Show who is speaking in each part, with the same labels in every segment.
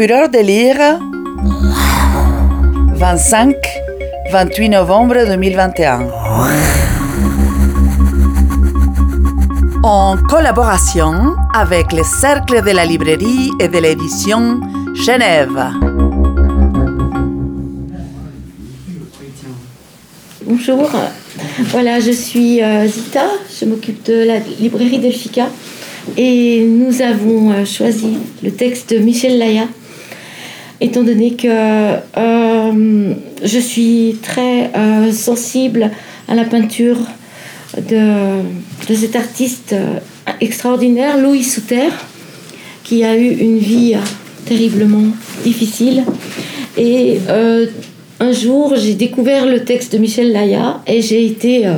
Speaker 1: Fureur de lire 25-28 novembre 2021. En collaboration avec le Cercle de la librairie et de l'édition Genève.
Speaker 2: Bonjour, voilà, je suis euh, Zita, je m'occupe de la librairie Delphica. Et nous avons euh, choisi le texte de Michel Laya, étant donné que euh, je suis très euh, sensible à la peinture de, de cet artiste extraordinaire, Louis Souter, qui a eu une vie terriblement difficile. Et un jour, j'ai découvert le texte de Michel Laya et j'ai été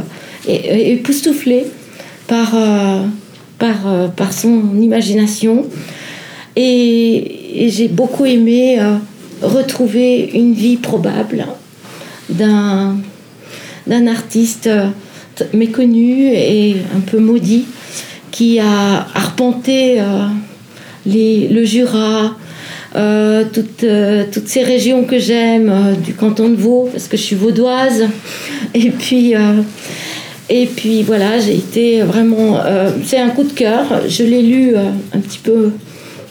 Speaker 2: époustouflée par euh, par, son imagination. Et, j'ai beaucoup aimé euh, retrouver une vie probable d'un, d'un artiste euh, méconnu et un peu maudit qui a arpenté les, le Jura, toutes, toutes, ces régions que j'aime, du canton de Vaud, parce que je suis vaudoise, et puis et puis voilà, j'ai été vraiment. Euh, c'est un coup de cœur. Je l'ai lu euh, un, petit peu,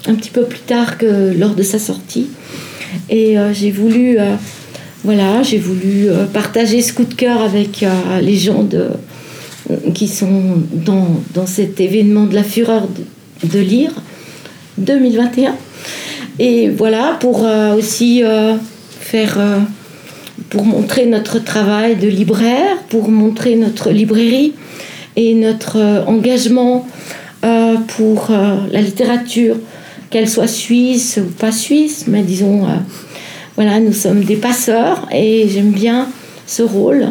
Speaker 2: un petit peu plus tard que lors de sa sortie. Et euh, j'ai voulu, voilà, j'ai voulu partager ce coup de cœur avec les gens qui sont dans, cet événement de la fureur de, lire 2021. Et voilà, pour aussi faire pour montrer notre travail de libraire, pour montrer notre librairie et notre euh, engagement euh, pour euh, la littérature, qu'elle soit suisse ou pas suisse, mais disons, voilà, nous sommes des passeurs et j'aime bien ce rôle.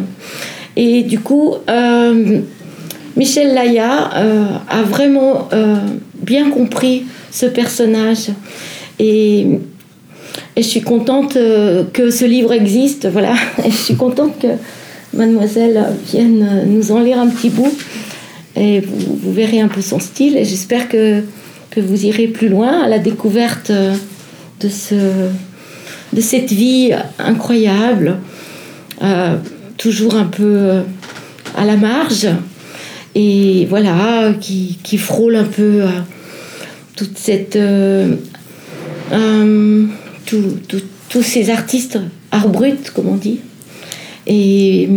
Speaker 2: Et du coup, Michel Laya a vraiment bien compris ce personnage et je suis contente euh, que ce livre existe, voilà. Je suis contente que mademoiselle vienne nous en lire un petit bout. Et vous, verrez un peu son style. Et j'espère que, que vous irez plus loin à la découverte de, ce, de cette vie incroyable, euh, toujours un peu à la marge. Et voilà, qui, qui frôle un peu euh, toute cette tous ces artistes art brut, comme on dit. Et,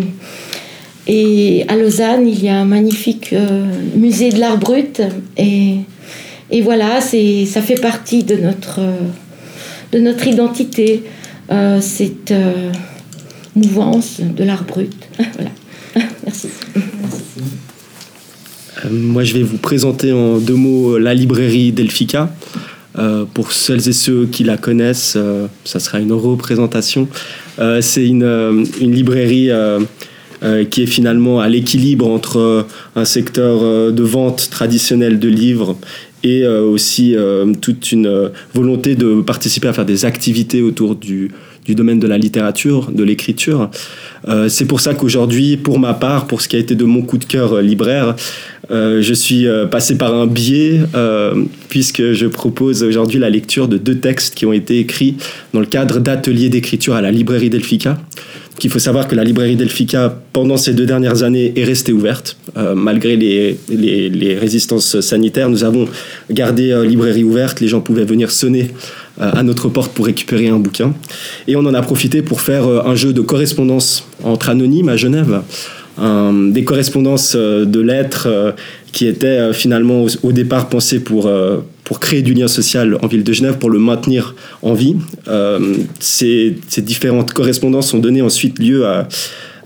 Speaker 2: et à Lausanne, il y a un magnifique euh, musée de l'art brut. Et, et voilà, ça fait partie de notre, de notre identité, euh, cette euh, mouvance de l'art brut. voilà. Merci.
Speaker 3: Moi, je vais vous présenter en deux mots la librairie Delphica. Euh, pour celles et ceux qui la connaissent, euh, ça sera une représentation. Euh, c'est une, une, librairie qui est finalement à l'équilibre entre un secteur de vente traditionnel de livres et aussi toute une volonté de participer à faire des activités autour du, domaine de la littérature, de l'écriture. Euh, c'est pour ça qu'aujourd'hui, pour ma part, pour ce qui a été de mon coup de cœur euh, libraire, euh, je suis passé par un biais puisque je propose aujourd'hui la lecture de deux textes qui ont été écrits dans le cadre d'ateliers d'écriture à la librairie Delphica. Il faut savoir que la librairie Delphica, pendant ces deux dernières années, est restée ouverte. malgré les, résistances sanitaires, nous avons gardé la librairie ouverte. Les gens pouvaient venir sonner euh, à notre porte pour récupérer un bouquin. Et on en a profité pour faire euh, un jeu de correspondance entre anonymes à Genève. Des correspondances euh, de lettres qui étaient finalement au, départ pensées pour, pour créer du lien social en ville de Genève, pour le maintenir en vie. ces, ces différentes correspondances ont donné ensuite lieu à,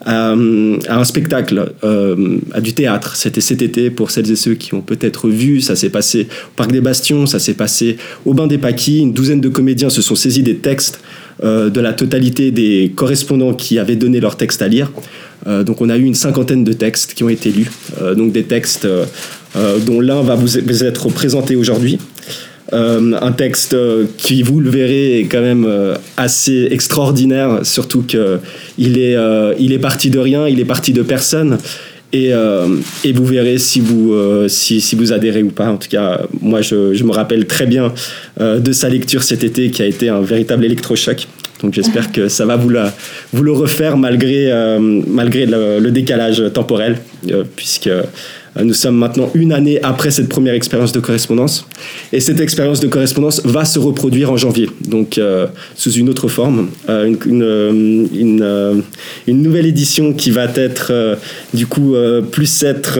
Speaker 3: à, un spectacle, euh, à du théâtre. C'était cet été pour celles et ceux qui ont peut-être vu. Ça s'est passé au Parc des Bastions, ça s'est passé au Bain des Paquis. Une douzaine de comédiens se sont saisis des textes euh, de la totalité des correspondants qui avaient donné leurs textes à lire. Euh, donc on a eu une cinquantaine de textes qui ont été lus. donc des textes dont l'un va vous être présenté aujourd'hui. Euh, un texte euh, qui, vous le verrez, est quand même euh, assez extraordinaire, surtout qu'il est, il est parti de rien, il est parti de personne. Et, et, vous verrez si vous, si, si, vous adhérez ou pas. En tout cas, moi, je, me rappelle très bien de sa lecture cet été qui a été un véritable électrochoc. Donc j'espère que ça va vous, la, vous le refaire malgré, malgré le, décalage temporel, puisque euh, nous sommes maintenant une année après cette première expérience de correspondance. Et cette expérience de correspondance va se reproduire en janvier, donc euh, sous une autre forme, euh, une, une, une, nouvelle édition qui va être du coup plus être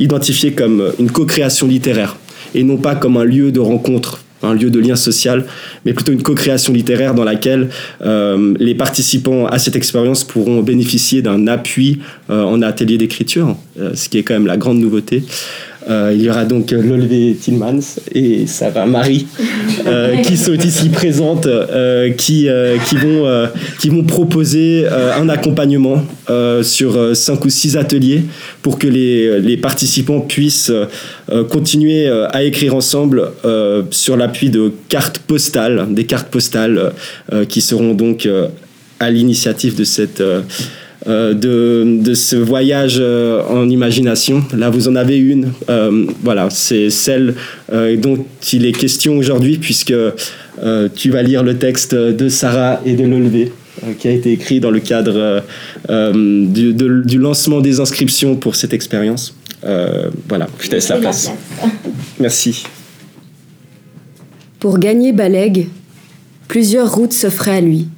Speaker 3: identifiée comme une co-création littéraire. Et non pas comme un lieu de rencontre un lieu de lien social, mais plutôt une co-création littéraire dans laquelle euh, les participants à cette expérience pourront bénéficier d'un appui euh, en atelier d'écriture, euh, ce qui est quand même la grande nouveauté. Euh, il y aura donc Lolvé Tillmans et Sarah Marie euh, qui sont ici présentes, euh, qui, qui, vont, qui vont proposer un accompagnement sur cinq ou six ateliers pour que les, les participants puissent continuer à écrire ensemble sur l'appui de cartes postales, des cartes postales qui seront donc à l'initiative de cette euh, de, de, ce voyage euh, en imagination. Là, vous en avez une. Euh, voilà, c'est celle dont il est question aujourd'hui, puisque tu vas lire le texte de Sarah et de Lelevé qui a été écrit dans le cadre du, du, lancement des inscriptions pour cette expérience. voilà, je te laisse la place. Merci.
Speaker 4: Pour gagner Balègue, plusieurs routes s'offraient à lui.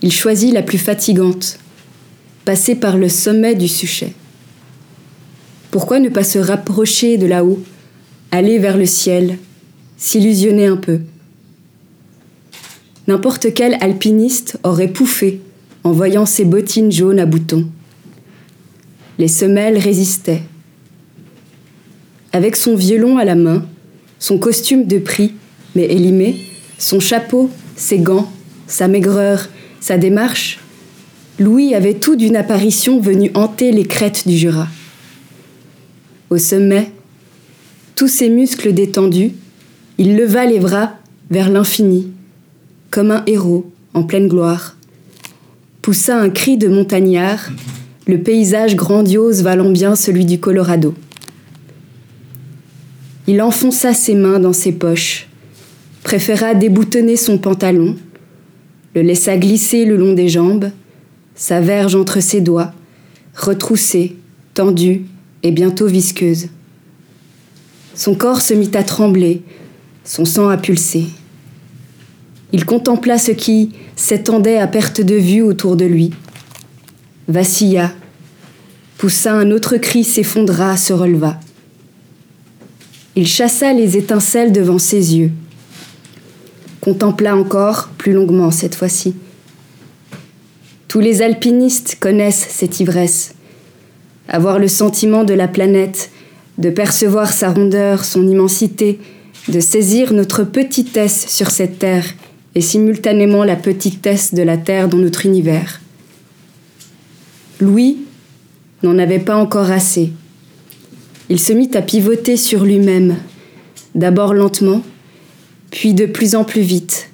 Speaker 4: Il choisit la plus fatigante, passer par le sommet du suchet. Pourquoi ne pas se rapprocher de là-haut, aller vers le ciel, s'illusionner un peu? N'importe quel alpiniste aurait pouffé en voyant ses bottines jaunes à boutons. Les semelles résistaient. Avec son violon à la main, son costume de prix, mais élimé, son chapeau, ses gants, sa maigreur, sa démarche, Louis avait tout d'une apparition venue hanter les crêtes du Jura. Au sommet, tous ses muscles détendus, il leva les bras vers l'infini, comme un héros en pleine gloire. Poussa un cri de montagnard, le paysage grandiose valant bien celui du Colorado. Il enfonça ses mains dans ses poches, préféra déboutonner son pantalon, le laissa glisser le long des jambes, sa verge entre ses doigts, retroussée, tendue et bientôt visqueuse. Son corps se mit à trembler, son sang a pulsé. Il contempla ce qui s'étendait à perte de vue autour de lui, vacilla, poussa un autre cri, s'effondra, se releva. Il chassa les étincelles devant ses yeux, contempla encore, plus longuement cette fois-ci, tous les alpinistes connaissent cette ivresse. Avoir le sentiment de la planète, de percevoir sa rondeur, son immensité, de saisir notre petitesse sur cette terre et simultanément la petitesse de la terre dans notre univers. Louis n'en avait pas encore assez. Il se mit à pivoter sur lui-même, d'abord lentement, puis de plus en plus vite,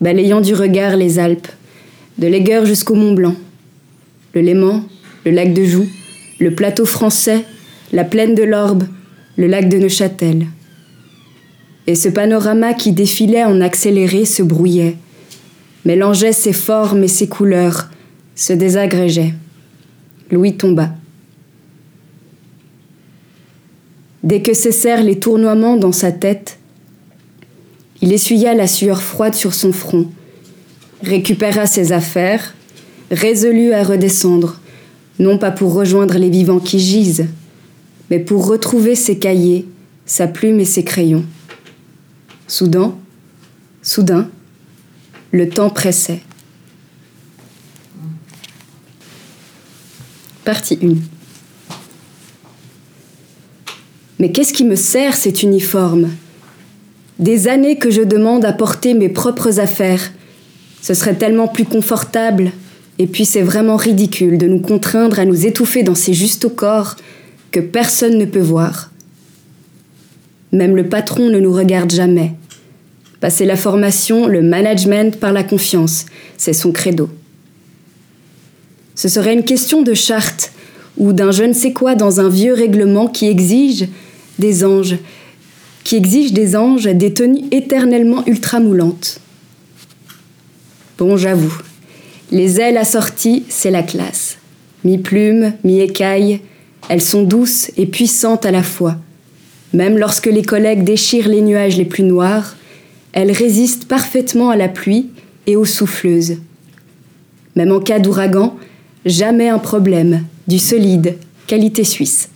Speaker 4: balayant du regard les Alpes, de l'Aigueur jusqu'au Mont Blanc, le Léman, le lac de Joux, le plateau français, la plaine de l'Orbe, le lac de Neuchâtel. Et ce panorama qui défilait en accéléré se brouillait, mélangeait ses formes et ses couleurs, se désagrégeait. Louis tomba. Dès que cessèrent les tournoiements dans sa tête, il essuya la sueur froide sur son front récupéra ses affaires, résolu à redescendre, non pas pour rejoindre les vivants qui gisent, mais pour retrouver ses cahiers, sa plume et ses crayons. Soudain, soudain, le temps pressait. Partie 1. Mais qu'est-ce qui me sert cet uniforme? Des années que je demande à porter mes propres affaires, ce serait tellement plus confortable. Et puis c'est vraiment ridicule de nous contraindre à nous étouffer dans ces justes corps que personne ne peut voir. Même le patron ne nous regarde jamais. Passer la formation, le management par la confiance, c'est son credo. Ce serait une question de charte ou d'un je ne sais quoi dans un vieux règlement qui exige des anges, qui exige des anges des tenues éternellement ultramoulantes. Bon, j'avoue, les ailes assorties, c'est la classe. Mi-plume, mi-écaille, elles sont douces et puissantes à la fois. Même lorsque les collègues déchirent les nuages les plus noirs, elles résistent parfaitement à la pluie et aux souffleuses. Même en cas d'ouragan, jamais un problème, du solide, qualité suisse.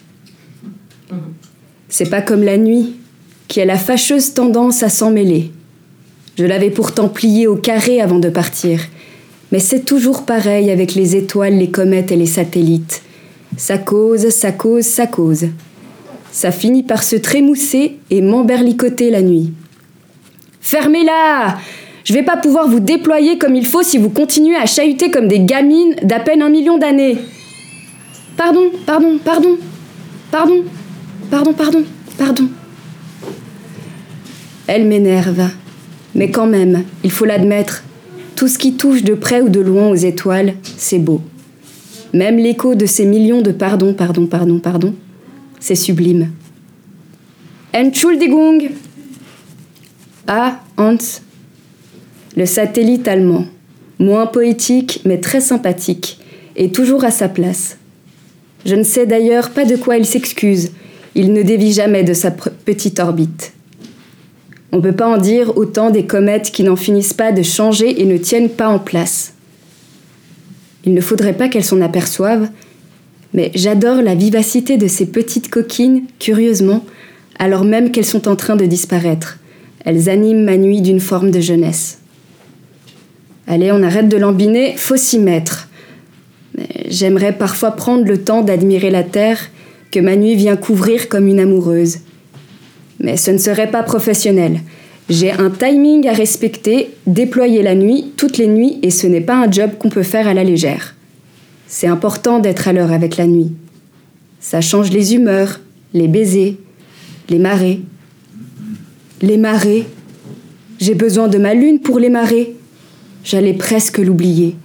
Speaker 4: C'est pas comme la nuit, qui a la fâcheuse tendance à s'en mêler. Je l'avais pourtant plié au carré avant de partir, mais c'est toujours pareil avec les étoiles, les comètes et les satellites. Ça cause, ça cause, ça cause. Ça finit par se trémousser et m'emberlicoter la nuit. Fermez-la Je vais pas pouvoir vous déployer comme il faut si vous continuez à chahuter comme des gamines d'à peine un million d'années. Pardon, pardon, pardon, pardon, pardon, pardon, pardon. Elle m'énerve. Mais quand même, il faut l'admettre, tout ce qui touche de près ou de loin aux étoiles, c'est beau. Même l'écho de ces millions de pardon, pardon, pardon, pardon, c'est sublime. Entschuldigung Ah, Hans. Le satellite allemand, moins poétique mais très sympathique, est toujours à sa place. Je ne sais d'ailleurs pas de quoi il s'excuse, il ne dévie jamais de sa petite orbite. On ne peut pas en dire autant des comètes qui n'en finissent pas de changer et ne tiennent pas en place. Il ne faudrait pas qu'elles s'en aperçoivent, mais j'adore la vivacité de ces petites coquines, curieusement, alors même qu'elles sont en train de disparaître. Elles animent ma nuit d'une forme de jeunesse. Allez, on arrête de l'embiner, faut s'y mettre. J'aimerais parfois prendre le temps d'admirer la terre que ma nuit vient couvrir comme une amoureuse. Mais ce ne serait pas professionnel. J'ai un timing à respecter, déployer la nuit, toutes les nuits, et ce n'est pas un job qu'on peut faire à la légère. C'est important d'être à l'heure avec la nuit. Ça change les humeurs, les baisers, les marées. Les marées. J'ai besoin de ma lune pour les marées. J'allais presque l'oublier.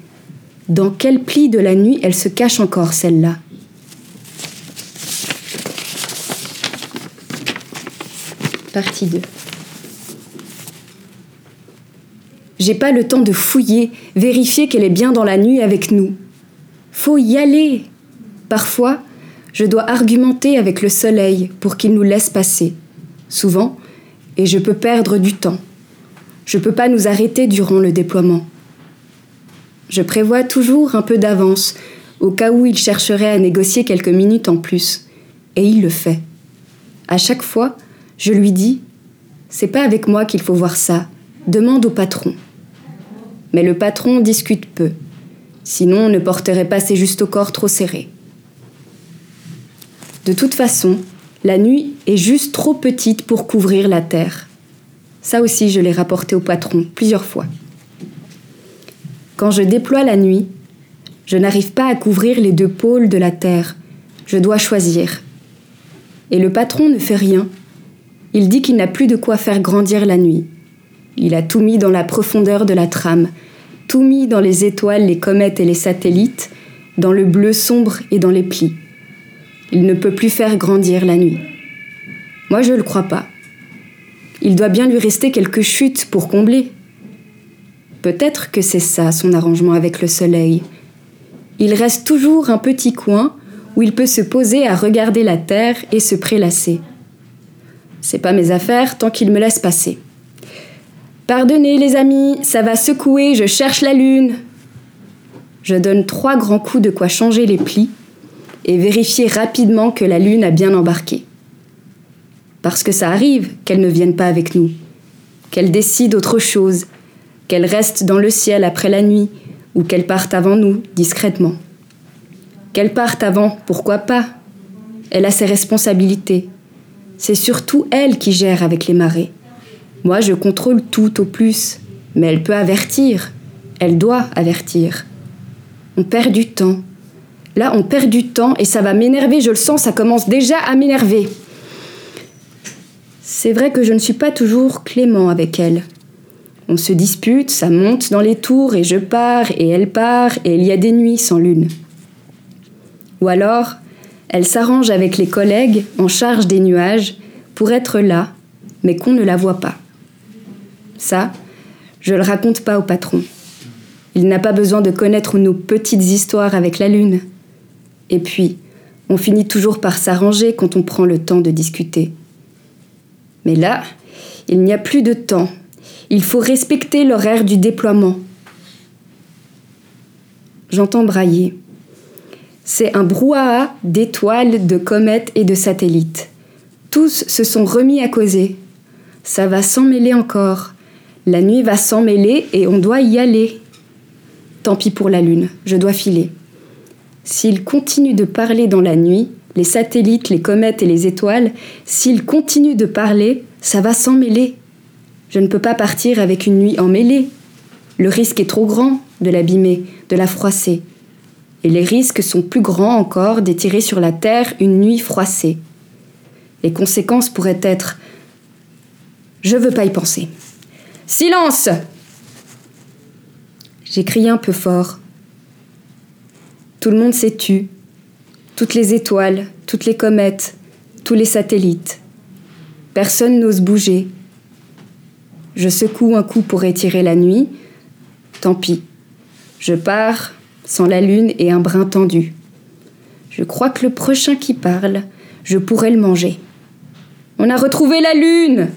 Speaker 4: Dans quel pli de la nuit elle se cache encore, celle-là? Partie 2. J'ai pas le temps de fouiller, vérifier qu'elle est bien dans la nuit avec nous. Faut y aller. Parfois, je dois argumenter avec le soleil pour qu'il nous laisse passer. Souvent, et je peux perdre du temps. Je peux pas nous arrêter durant le déploiement. Je prévois toujours un peu d'avance, au cas où il chercherait à négocier quelques minutes en plus. Et il le fait. À chaque fois, je lui dis C'est pas avec moi qu'il faut voir ça. Demande au patron. Mais le patron discute peu. Sinon, on ne porterait pas ses justes corps trop serrés. De toute façon, la nuit est juste trop petite pour couvrir la terre. Ça aussi, je l'ai rapporté au patron plusieurs fois. Quand je déploie la nuit, je n'arrive pas à couvrir les deux pôles de la terre. Je dois choisir. Et le patron ne fait rien il dit qu'il n'a plus de quoi faire grandir la nuit. Il a tout mis dans la profondeur de la trame, tout mis dans les étoiles, les comètes et les satellites, dans le bleu sombre et dans les plis. Il ne peut plus faire grandir la nuit. Moi, je ne le crois pas. Il doit bien lui rester quelques chutes pour combler. Peut-être que c'est ça son arrangement avec le soleil. Il reste toujours un petit coin où il peut se poser à regarder la terre et se prélasser. C'est pas mes affaires tant qu'il me laisse passer. Pardonnez les amis, ça va secouer, je cherche la lune. Je donne trois grands coups de quoi changer les plis et vérifier rapidement que la lune a bien embarqué. Parce que ça arrive qu'elle ne vienne pas avec nous, qu'elle décide autre chose, qu'elle reste dans le ciel après la nuit ou qu'elle parte avant nous, discrètement. Qu'elle parte avant, pourquoi pas? Elle a ses responsabilités, c'est surtout elle qui gère avec les marées. Moi, je contrôle tout au plus, mais elle peut avertir. Elle doit avertir. On perd du temps. Là, on perd du temps et ça va m'énerver, je le sens, ça commence déjà à m'énerver. C'est vrai que je ne suis pas toujours clément avec elle. On se dispute, ça monte dans les tours et je pars et elle part et il y a des nuits sans lune. Ou alors, Elle s'arrange avec les collègues en charge des nuages pour être là, mais qu'on ne la voit pas. Ça, je le raconte pas au patron. Il n'a pas besoin de connaître nos petites histoires avec la lune. Et puis, on finit toujours par s'arranger quand on prend le temps de discuter. Mais là, il n'y a plus de temps. Il faut respecter l'horaire du déploiement. J'entends brailler. C'est un brouhaha d'étoiles, de comètes et de satellites. Tous se sont remis à causer. Ça va s'emmêler encore. La nuit va s'emmêler et on doit y aller. Tant pis pour la lune, je dois filer. S'il continue de parler dans la nuit, les satellites, les comètes et les étoiles, s'il continue de parler, ça va s'emmêler. Je ne peux pas partir avec une nuit emmêlée. Le risque est trop grand de l'abîmer, de la froisser. Et les risques sont plus grands encore d'étirer sur la terre une nuit froissée. Les conséquences pourraient être. Je veux pas y penser. Silence J'ai crié un peu fort. Tout le monde s'est tu. Toutes les étoiles, toutes les comètes, tous les satellites. Personne n'ose bouger. Je secoue un coup pour étirer la nuit. Tant pis. Je pars sans la lune et un brin tendu. Je crois que le prochain qui parle, je pourrais le manger. On a retrouvé la lune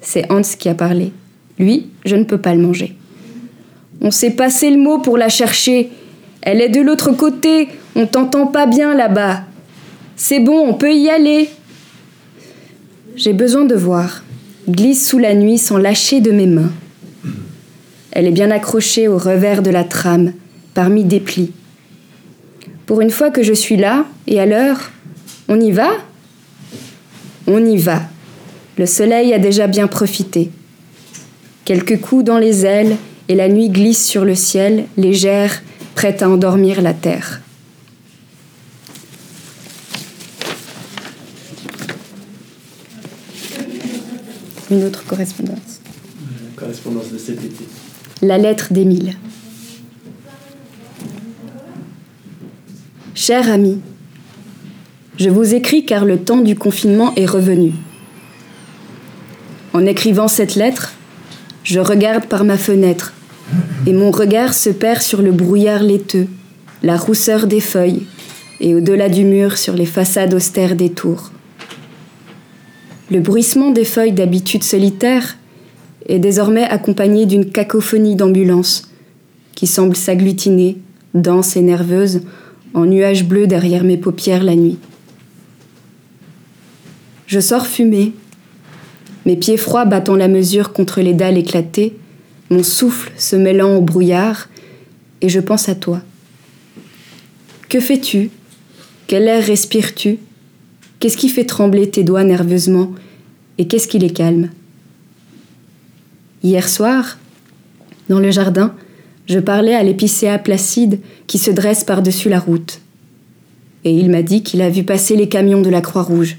Speaker 4: C'est Hans qui a parlé. Lui, je ne peux pas le manger. On s'est passé le mot pour la chercher. Elle est de l'autre côté, on t'entend pas bien là-bas. C'est bon, on peut y aller. J'ai besoin de voir. Glisse sous la nuit sans lâcher de mes mains. Elle est bien accrochée au revers de la trame, parmi des plis. Pour une fois que je suis là, et à l'heure, on y va? On y va. Le soleil a déjà bien profité. Quelques coups dans les ailes et la nuit glisse sur le ciel, légère, prête à endormir la terre. Une autre correspondance.
Speaker 3: correspondance de cet été.
Speaker 4: La lettre d'Émile. Cher ami, je vous écris car le temps du confinement est revenu. En écrivant cette lettre, je regarde par ma fenêtre et mon regard se perd sur le brouillard laiteux, la rousseur des feuilles et au-delà du mur sur les façades austères des tours. Le bruissement des feuilles d'habitude solitaire est désormais accompagné d'une cacophonie d'ambulances qui semble s'agglutiner, dense et nerveuse, en nuages bleus derrière mes paupières la nuit. Je sors fumer, mes pieds froids battant la mesure contre les dalles éclatées, mon souffle se mêlant au brouillard, et je pense à toi. Que fais-tu? Quel air respires-tu? Qu'est-ce qui fait trembler tes doigts nerveusement? Et qu'est-ce qui les calme? Hier soir, dans le jardin, je parlais à l'épicéa placide qui se dresse par-dessus la route. Et il m'a dit qu'il a vu passer les camions de la Croix-Rouge.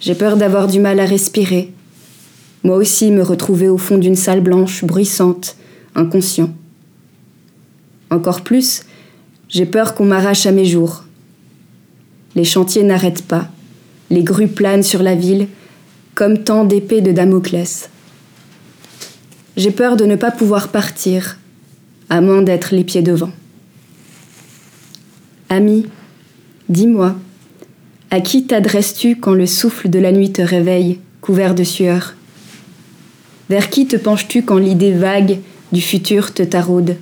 Speaker 4: J'ai peur d'avoir du mal à respirer. Moi aussi me retrouver au fond d'une salle blanche, bruissante, inconscient. Encore plus, j'ai peur qu'on m'arrache à mes jours. Les chantiers n'arrêtent pas. Les grues planent sur la ville, comme tant d'épées de Damoclès. J'ai peur de ne pas pouvoir partir, à moins d'être les pieds devant. Ami, dis-moi, à qui t'adresses-tu quand le souffle de la nuit te réveille, couvert de sueur? Vers qui te penches-tu quand l'idée vague du futur te taraude?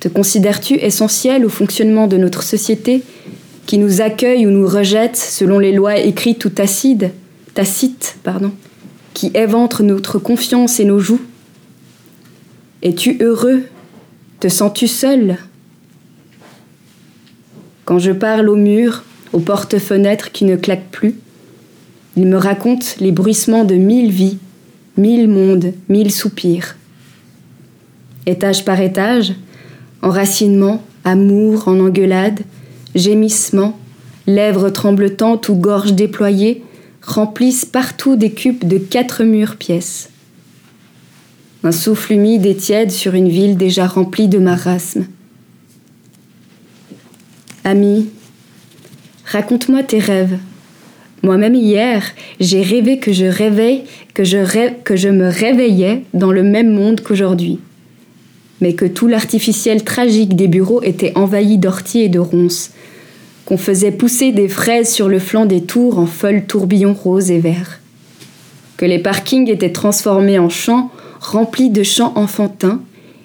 Speaker 4: Te considères-tu essentiel au fonctionnement de notre société qui nous accueille ou nous rejette selon les lois écrites ou tacites, tacites pardon, qui éventrent notre confiance et nos joues Es-tu heureux? Te sens-tu seul? Quand je parle au mur, aux portes-fenêtres qui ne claquent plus. Il me raconte les bruissements de mille vies, mille mondes, mille soupirs. Étage par étage, enracinement, amour en engueulade, gémissement, lèvres tremblotantes ou gorges déployées remplissent partout des cubes de quatre murs pièces. Un souffle humide et tiède sur une ville déjà remplie de marasmes. Ami, raconte-moi tes rêves. Moi-même hier, j'ai rêvé que je rêvais, que je, que je me réveillais dans le même monde qu'aujourd'hui, mais que tout l'artificiel tragique des bureaux était envahi d'orties et de ronces, qu'on faisait pousser des fraises sur le flanc des tours en folles tourbillons roses et verts, que les parkings étaient transformés en champs remplis de chants enfantins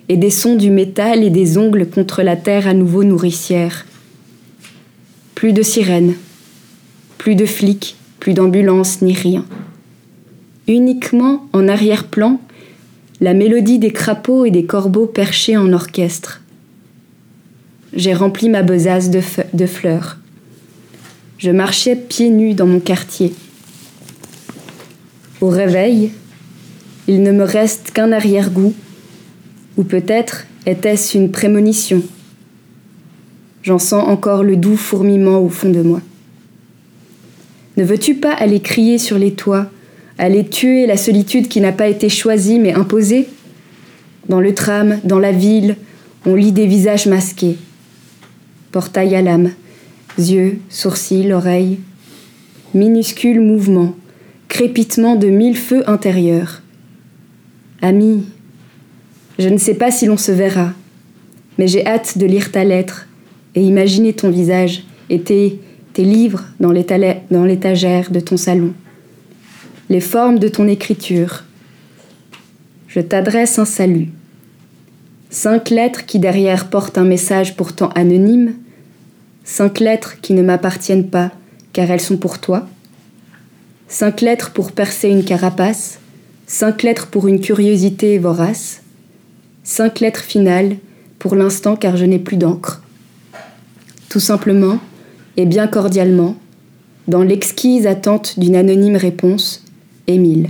Speaker 4: et des sons du métal et des ongles contre la terre à nouveau nourricière. Plus de sirènes, plus de flics, plus d'ambulances, ni rien. Uniquement en arrière-plan, la mélodie des crapauds et des corbeaux perchés en orchestre. J'ai rempli ma besace de, de fleurs. Je marchais pieds nus dans mon quartier. Au réveil, il ne me reste qu'un arrière-goût, ou peut-être était-ce une prémonition. J'en sens encore le doux fourmillement au fond de moi. Ne veux-tu pas aller crier sur les toits, aller tuer la solitude qui n'a pas été choisie mais imposée? Dans le tram, dans la ville, on lit des visages masqués. Portail à l'âme, yeux, sourcils, oreilles. Minuscules mouvements, crépitement de mille feux intérieurs. Ami, je ne sais pas si l'on se verra, mais j'ai hâte de lire ta lettre et imaginer ton visage et tes tes livres dans l'étagère de ton salon, les formes de ton écriture. Je t'adresse un salut. Cinq lettres qui derrière portent un message pourtant anonyme, cinq lettres qui ne m'appartiennent pas car elles sont pour toi, cinq lettres pour percer une carapace, cinq lettres pour une curiosité vorace, cinq lettres finales pour l'instant car je n'ai plus d'encre. Tout simplement, et bien cordialement, dans l'exquise attente d'une anonyme réponse, Émile.